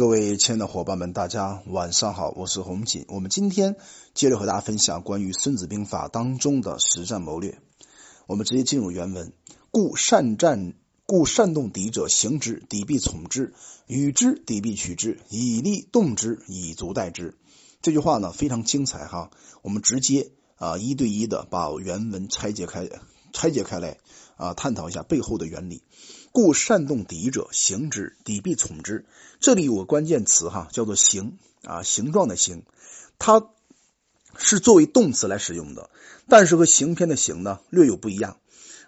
各位亲爱的伙伴们，大家晚上好，我是洪锦。我们今天接着和大家分享关于《孙子兵法》当中的实战谋略。我们直接进入原文：故善战，故善动敌者，行之，敌必从之；与之，敌必取之。以利动之，以足待之。这句话呢非常精彩哈。我们直接啊一对一的把原文拆解开，拆解开来啊，探讨一下背后的原理。故善动敌者，行之，敌必从之。这里有个关键词哈，叫做形啊，形状的形，它是作为动词来使用的，但是和行篇的行呢略有不一样。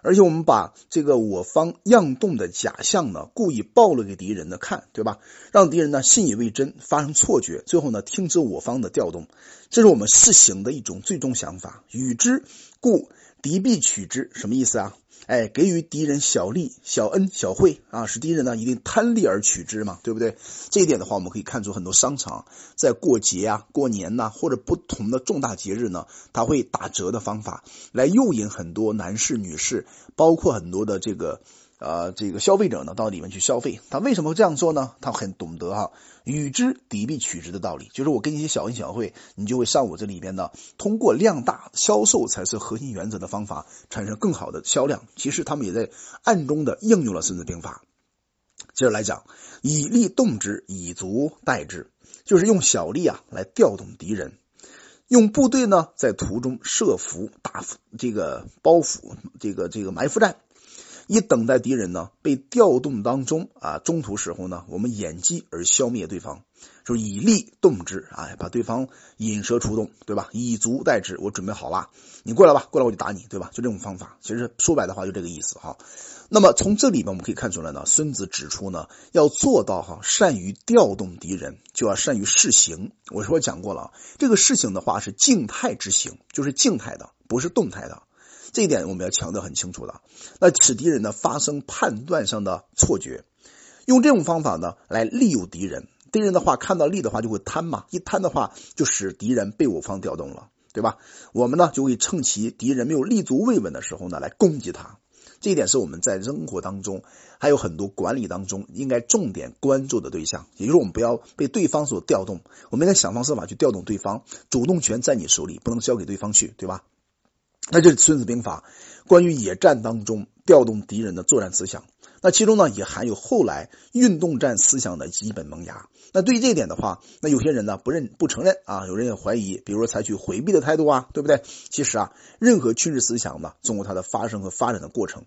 而且我们把这个我方样动的假象呢，故意暴露给敌人呢看，对吧？让敌人呢信以为真，发生错觉，最后呢听知我方的调动，这是我们试行的一种最终想法。与之，故敌必取之，什么意思啊？哎，给予敌人小利、小恩、小惠啊，使敌人呢一定贪利而取之嘛，对不对？这一点的话，我们可以看出很多商场在过节啊、过年呐，或者不同的重大节日呢，他会打折的方法来诱引很多男士、女士，包括很多的这个。呃，这个消费者呢到里面去消费，他为什么会这样做呢？他很懂得哈，与之敌必取之的道理，就是我给你一些小恩小惠，你就会上我这里边呢，通过量大销售才是核心原则的方法，产生更好的销量。其实他们也在暗中的应用了孙子兵法。接着来讲，以利动之，以足待之，就是用小利啊来调动敌人，用部队呢在途中设伏打这个包袱，这个这个埋伏战。以等待敌人呢被调动当中啊，中途时候呢，我们掩击而消灭对方，就是以利动之啊，把对方引蛇出洞，对吧？以足待之，我准备好了，你过来吧，过来我就打你，对吧？就这种方法，其实说白的话就这个意思哈。那么从这里面我们可以看出来呢，孙子指出呢，要做到哈，善于调动敌人，就要善于试行。我说讲过了，这个事情的话是静态之行，就是静态的，不是动态的。这一点我们要强调很清楚的，那使敌人呢发生判断上的错觉，用这种方法呢来利诱敌人。敌人的话看到利的话就会贪嘛，一贪的话就使敌人被我方调动了，对吧？我们呢就会趁其敌人没有立足未稳的时候呢来攻击他。这一点是我们在生活当中还有很多管理当中应该重点关注的对象，也就是我们不要被对方所调动，我们应该想方设法去调动对方，主动权在你手里，不能交给对方去，对吧？那这是《孙子兵法》关于野战当中调动敌人的作战思想，那其中呢也含有后来运动战思想的基本萌芽。那对于这一点的话，那有些人呢不认不承认啊，有人也怀疑，比如说采取回避的态度啊，对不对？其实啊，任何军事思想呢，总有它的发生和发展的过程。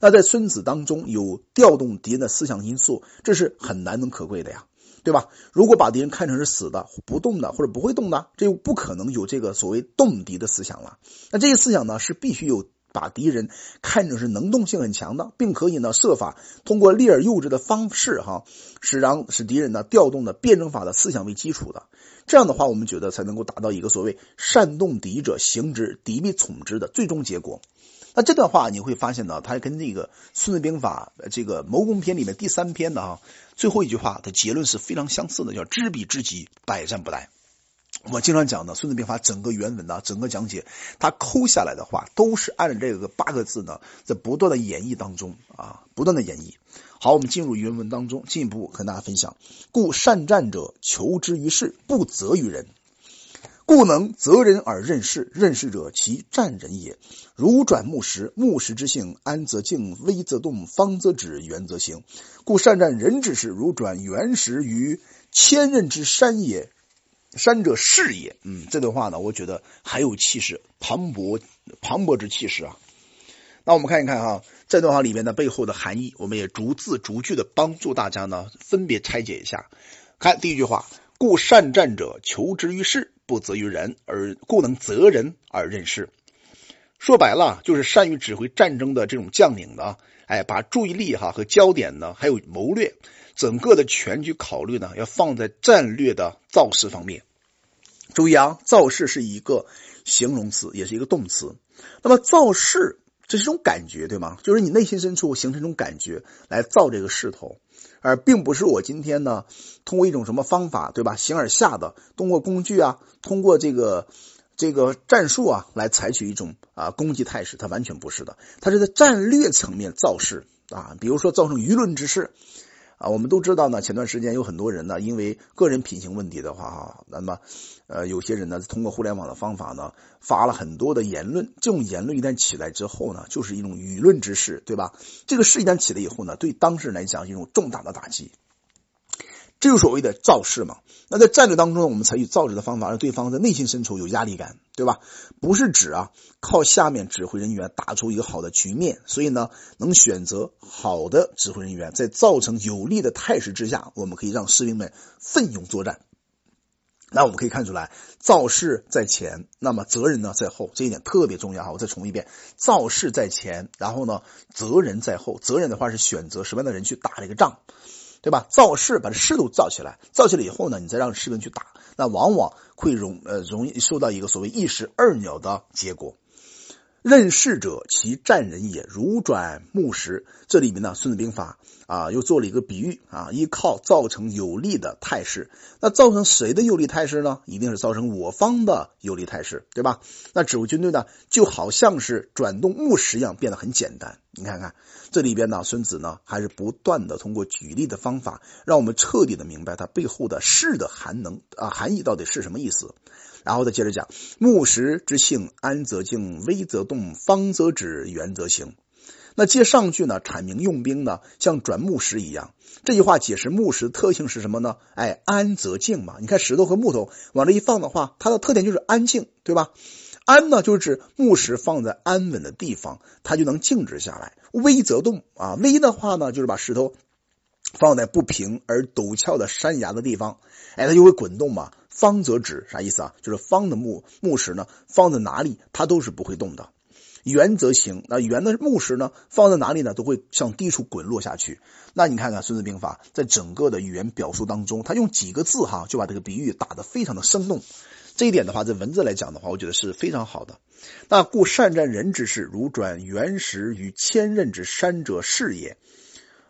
那在孙子当中有调动敌人的思想因素，这是很难能可贵的呀。对吧？如果把敌人看成是死的、不动的或者不会动的，这就不可能有这个所谓动敌的思想了。那这些思想呢，是必须有把敌人看成是能动性很强的，并可以呢设法通过利而诱之的方式，哈，使让使敌人呢调动的辩证法的思想为基础的。这样的话，我们觉得才能够达到一个所谓善动敌者行之，敌必从之的最终结果。那这段话你会发现呢，它跟这个《孙子兵法》这个谋攻篇里面第三篇的啊最后一句话的结论是非常相似的，叫知彼知己，百战不殆。我经常讲的《孙子兵法》整个原文呢，整个讲解，它抠下来的话都是按照这个八个字呢，在不断的演绎当中啊，不断的演绎。好，我们进入原文当中，进一步跟大家分享。故善战者，求之于事，不责于人。故能择人而任事，任事者其战人也。如转木石，木石之性，安则静，危则动，方则止，圆则行。故善战人之事，如转原石于千仞之山也。山者势也。嗯，这段话呢，我觉得还有气势，磅礴磅礴之气势啊。那我们看一看哈，这段话里面的背后的含义，我们也逐字逐句的帮助大家呢，分别拆解一下。看第一句话。故善战者，求之于世，不责于人，而故能责人而任事。说白了，就是善于指挥战争的这种将领呢，哎，把注意力哈和焦点呢，还有谋略，整个的全局考虑呢，要放在战略的造势方面。注意啊，造势是一个形容词，也是一个动词。那么造势。这是一种感觉，对吗？就是你内心深处形成一种感觉来造这个势头，而并不是我今天呢通过一种什么方法，对吧？形而下的，通过工具啊，通过这个这个战术啊来采取一种啊攻击态势，它完全不是的，它是在战略层面造势啊，比如说造成舆论之势啊，我们都知道呢，前段时间有很多人呢，因为个人品行问题的话哈，那么呃，有些人呢，通过互联网的方法呢，发了很多的言论。这种言论一旦起来之后呢，就是一种舆论之势，对吧？这个事一旦起来以后呢，对当事人来讲，一种重大的打击。这就所谓的造势嘛。那在战略当中，我们采取造势的方法，让对方在内心深处有压力感，对吧？不是指啊靠下面指挥人员打出一个好的局面，所以呢，能选择好的指挥人员，在造成有利的态势之下，我们可以让士兵们奋勇作战。那我们可以看出来，造势在前，那么责任呢在后，这一点特别重要哈。我再重复一遍：造势在前，然后呢，责任在后。责任的话是选择什么样的人去打这个仗。对吧？造势把这势都造起来，造起来以后呢，你再让士兵去打，那往往会容呃容易受到一个所谓一石二鸟的结果。任势者，其战人也，如转木石。这里面呢，《孙子兵法》啊又做了一个比喻啊，依靠造成有利的态势。那造成谁的有利态势呢？一定是造成我方的有利态势，对吧？那指挥军队呢，就好像是转动木石一样，变得很简单。你看看这里边呢，孙子呢还是不断的通过举例的方法，让我们彻底的明白它背后的势的含能啊含义到底是什么意思。然后再接着讲，木石之性，安则静，危则动，方则止，圆则行。那接上句呢，阐明用兵呢，像转木石一样。这句话解释木石特性是什么呢？哎，安则静嘛。你看石头和木头往这一放的话，它的特点就是安静，对吧？安呢，就是指木石放在安稳的地方，它就能静止下来。危则动啊，危的话呢，就是把石头放在不平而陡峭的山崖的地方，哎，它就会滚动嘛。方则止，啥意思啊？就是方的木木石呢，放在哪里它都是不会动的。圆则行，那圆的木石呢，放在哪里呢，都会向低处滚落下去。那你看看《孙子兵法》在整个的语言表述当中，他用几个字哈，就把这个比喻打得非常的生动。这一点的话，在文字来讲的话，我觉得是非常好的。那故善战人之事，如转原石于千仞之山者是也。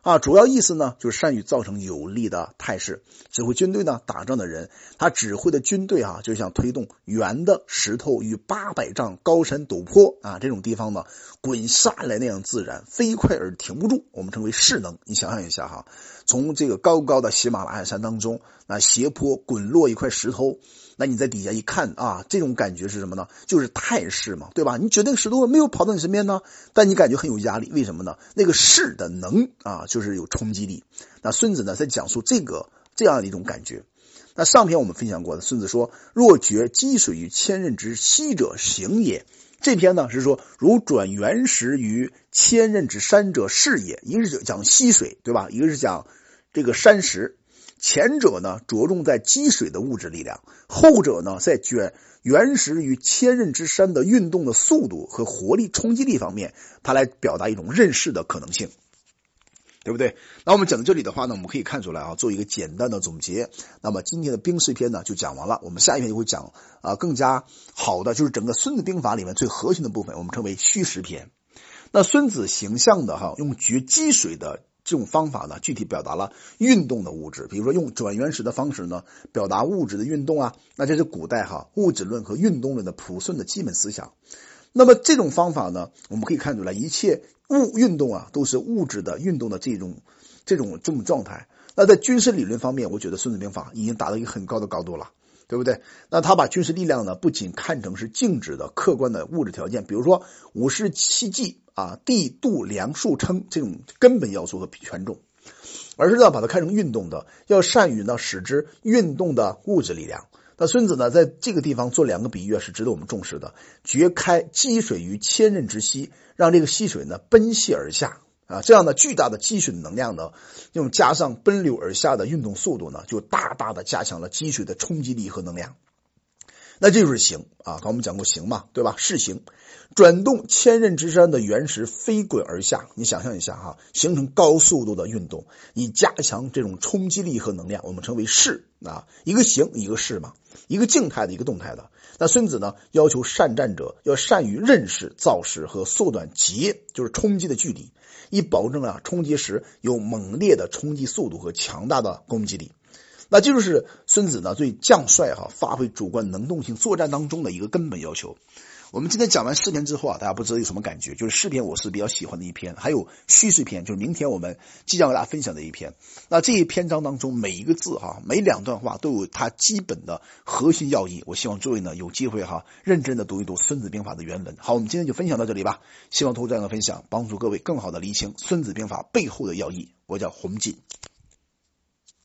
啊，主要意思呢，就是善于造成有利的态势。指挥军队呢，打仗的人，他指挥的军队啊，就像推动圆的石头与八百丈高山陡坡啊这种地方呢，滚下来那样自然飞快而停不住，我们称为势能。你想象一下哈，从这个高高的喜马拉雅山当中，那斜坡滚落一块石头。那你在底下一看啊，这种感觉是什么呢？就是态势嘛，对吧？你觉得那个石头没有跑到你身边呢，但你感觉很有压力，为什么呢？那个势的能啊，就是有冲击力。那孙子呢，在讲述这个这样的一种感觉。那上篇我们分享过的，孙子说：“若决积水于千仞之溪者，行也。”这篇呢是说：“如转原石于千仞之山者，是也。”一个是讲溪水，对吧？一个是讲这个山石。前者呢着重在积水的物质力量，后者呢在卷原石与千仞之山的运动的速度和活力冲击力方面，它来表达一种认识的可能性，对不对？那我们讲到这里的话呢，我们可以看出来啊，做一个简单的总结。那么今天的兵事篇呢就讲完了，我们下一篇就会讲啊更加好的，就是整个孙子兵法里面最核心的部分，我们称为虚实篇。那孙子形象的哈，用掘积水的。这种方法呢，具体表达了运动的物质，比如说用转原始的方式呢，表达物质的运动啊，那这是古代哈物质论和运动论的朴顺的基本思想。那么这种方法呢，我们可以看出来，一切物运动啊，都是物质的运动的这种这种这种状态。那在军事理论方面，我觉得《孙子兵法》已经达到一个很高的高度了。对不对？那他把军事力量呢，不仅看成是静止的客观的物质条件，比如说五十七计啊，地度量数称这种根本要素和权重，而是要把它看成运动的，要善于呢使之运动的物质力量。那孙子呢，在这个地方做两个比喻是值得我们重视的：掘开积水于千仞之溪，让这个溪水呢奔泻而下。啊，这样的巨大的积水能量呢，用加上奔流而下的运动速度呢，就大大的加强了积水的冲击力和能量。那这就是行啊，刚我们讲过行嘛，对吧？是行，转动千仞之山的原石飞滚而下，你想象一下哈，形成高速度的运动，以加强这种冲击力和能量，我们称为势啊。一个行，一个势嘛，一个静态的，一个动态的。那孙子呢，要求善战者要善于认识造势和缩短截，就是冲击的距离。以保证啊冲击时有猛烈的冲击速度和强大的攻击力，那这就是孙子呢对将帅哈发挥主观能动性作战当中的一个根本要求。我们今天讲完诗篇之后啊，大家不知道有什么感觉？就是诗篇我是比较喜欢的一篇，还有叙事篇，就是明天我们即将和大家分享的一篇。那这一篇章当中每一个字哈，每两段话都有它基本的核心要义。我希望诸位呢有机会哈，认真的读一读《孙子兵法》的原文。好，我们今天就分享到这里吧。希望通过这样的分享，帮助各位更好的理清《孙子兵法》背后的要义。我叫洪锦。